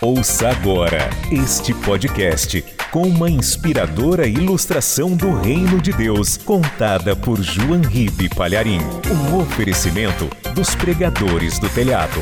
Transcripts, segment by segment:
Ouça agora este podcast com uma inspiradora ilustração do Reino de Deus, contada por João Ribe Palharim. Um oferecimento dos pregadores do telhado.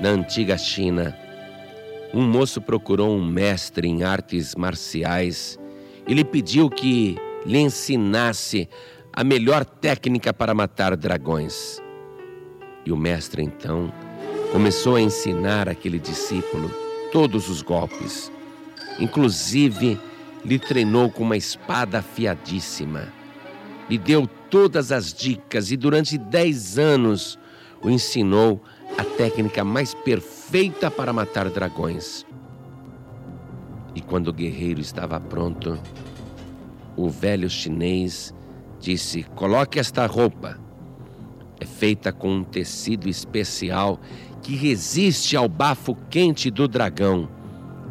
Na antiga China, um moço procurou um mestre em artes marciais e lhe pediu que lhe ensinasse a melhor técnica para matar dragões. E o mestre então começou a ensinar aquele discípulo todos os golpes. Inclusive, lhe treinou com uma espada afiadíssima. Lhe deu todas as dicas e durante dez anos o ensinou a técnica mais perfeita para matar dragões. E quando o guerreiro estava pronto, o velho chinês disse: Coloque esta roupa. É feita com um tecido especial que resiste ao bafo quente do dragão.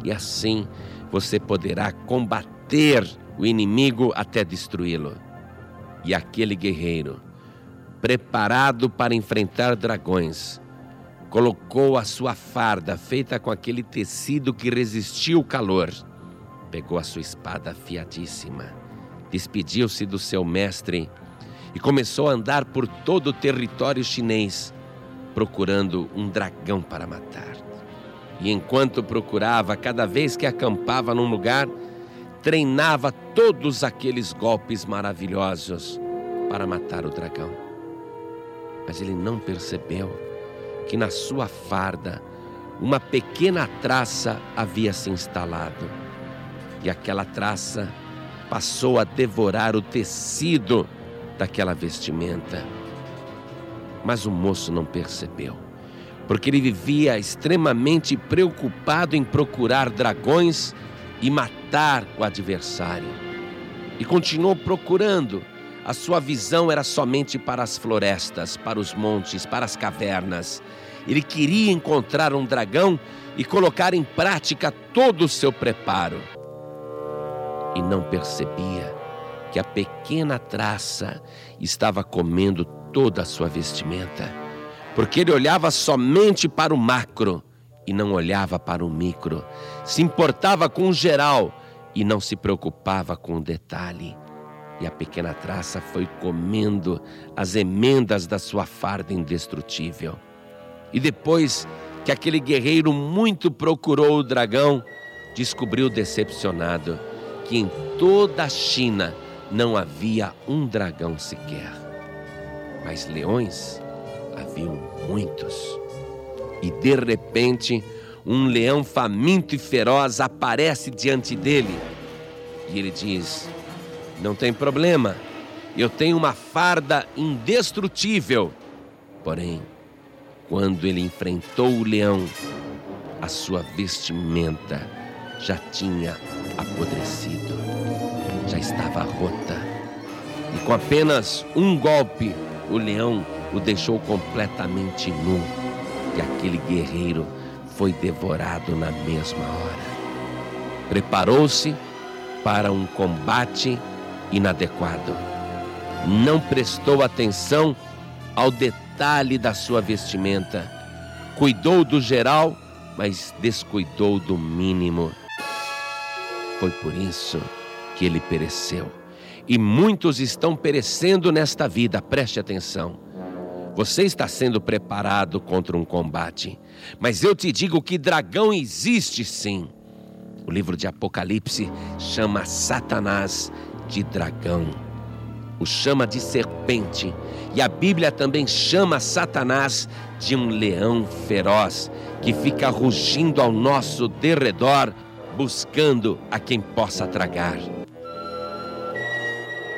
E assim você poderá combater o inimigo até destruí-lo. E aquele guerreiro, preparado para enfrentar dragões, colocou a sua farda feita com aquele tecido que resistiu o calor, pegou a sua espada afiadíssima, despediu-se do seu mestre e começou a andar por todo o território chinês, procurando um dragão para matar. E enquanto procurava, cada vez que acampava num lugar, treinava todos aqueles golpes maravilhosos para matar o dragão. Mas ele não percebeu que na sua farda uma pequena traça havia se instalado. E aquela traça passou a devorar o tecido daquela vestimenta. Mas o moço não percebeu, porque ele vivia extremamente preocupado em procurar dragões e matar o adversário. E continuou procurando. A sua visão era somente para as florestas, para os montes, para as cavernas. Ele queria encontrar um dragão e colocar em prática todo o seu preparo. E não percebia que a pequena traça estava comendo toda a sua vestimenta, porque ele olhava somente para o macro e não olhava para o micro, se importava com o geral e não se preocupava com o detalhe. E a pequena traça foi comendo as emendas da sua farda indestrutível. E depois que aquele guerreiro muito procurou o dragão, descobriu decepcionado que em toda a China não havia um dragão sequer. Mas leões haviam muitos. E de repente, um leão faminto e feroz aparece diante dele. E ele diz: Não tem problema, eu tenho uma farda indestrutível. Porém, quando ele enfrentou o leão, a sua vestimenta já tinha apodrecido, já estava rota. E com apenas um golpe, o leão o deixou completamente nu. E aquele guerreiro foi devorado na mesma hora. Preparou-se para um combate inadequado. Não prestou atenção ao detalhe da sua vestimenta. Cuidou do geral, mas descuidou do mínimo. Foi por isso que ele pereceu. E muitos estão perecendo nesta vida, preste atenção. Você está sendo preparado contra um combate, mas eu te digo que dragão existe sim. O livro de Apocalipse chama Satanás de dragão o chama de serpente, e a Bíblia também chama Satanás de um leão feroz que fica rugindo ao nosso derredor, buscando a quem possa tragar.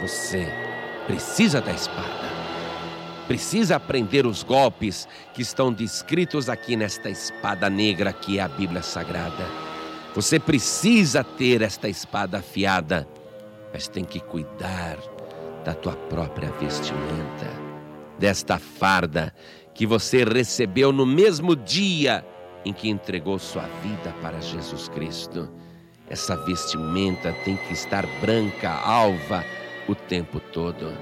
Você precisa da espada. Precisa aprender os golpes que estão descritos aqui nesta espada negra que é a Bíblia Sagrada. Você precisa ter esta espada afiada, mas tem que cuidar da tua própria vestimenta, desta farda que você recebeu no mesmo dia em que entregou sua vida para Jesus Cristo. Essa vestimenta tem que estar branca, alva, o tempo todo.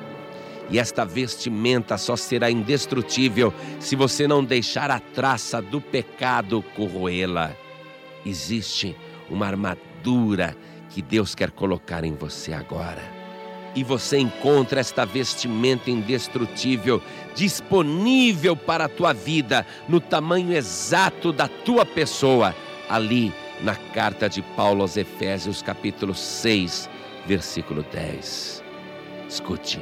E esta vestimenta só será indestrutível se você não deixar a traça do pecado corroê-la. Existe uma armadura que Deus quer colocar em você agora. E você encontra esta vestimenta indestrutível disponível para a tua vida, no tamanho exato da tua pessoa, ali na carta de Paulo aos Efésios, capítulo 6, versículo 10. Escute,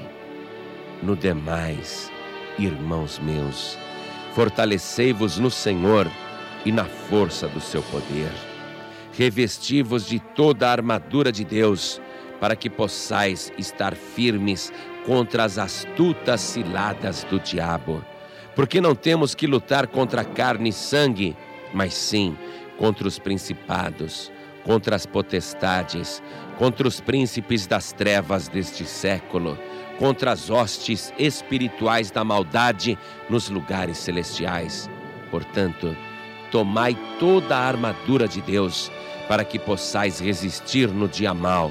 no demais, irmãos meus, fortalecei-vos no Senhor e na força do seu poder. Revesti-vos de toda a armadura de Deus, para que possais estar firmes contra as astutas ciladas do diabo. Porque não temos que lutar contra carne e sangue, mas sim contra os principados, contra as potestades, contra os príncipes das trevas deste século, contra as hostes espirituais da maldade nos lugares celestiais. Portanto, tomai toda a armadura de Deus, para que possais resistir no dia mau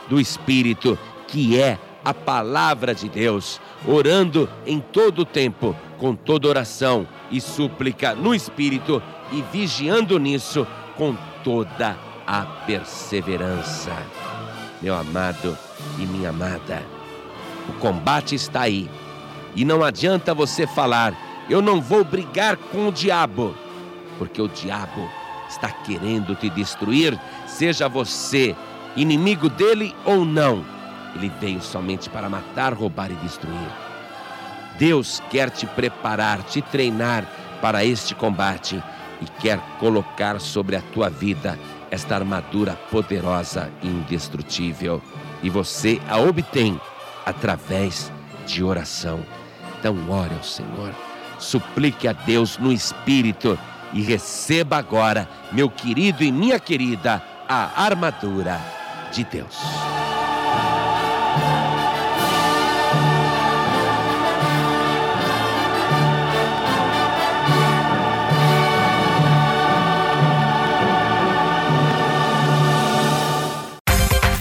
do Espírito, que é a palavra de Deus, orando em todo o tempo, com toda oração e súplica no Espírito e vigiando nisso com toda a perseverança. Meu amado e minha amada, o combate está aí e não adianta você falar, eu não vou brigar com o diabo, porque o diabo está querendo te destruir, seja você inimigo dele ou não. Ele veio somente para matar, roubar e destruir. Deus quer te preparar, te treinar para este combate e quer colocar sobre a tua vida esta armadura poderosa e indestrutível. E você a obtém através de oração. Então, ore ao Senhor, suplique a Deus no Espírito e receba agora, meu querido e minha querida, a armadura de Deus.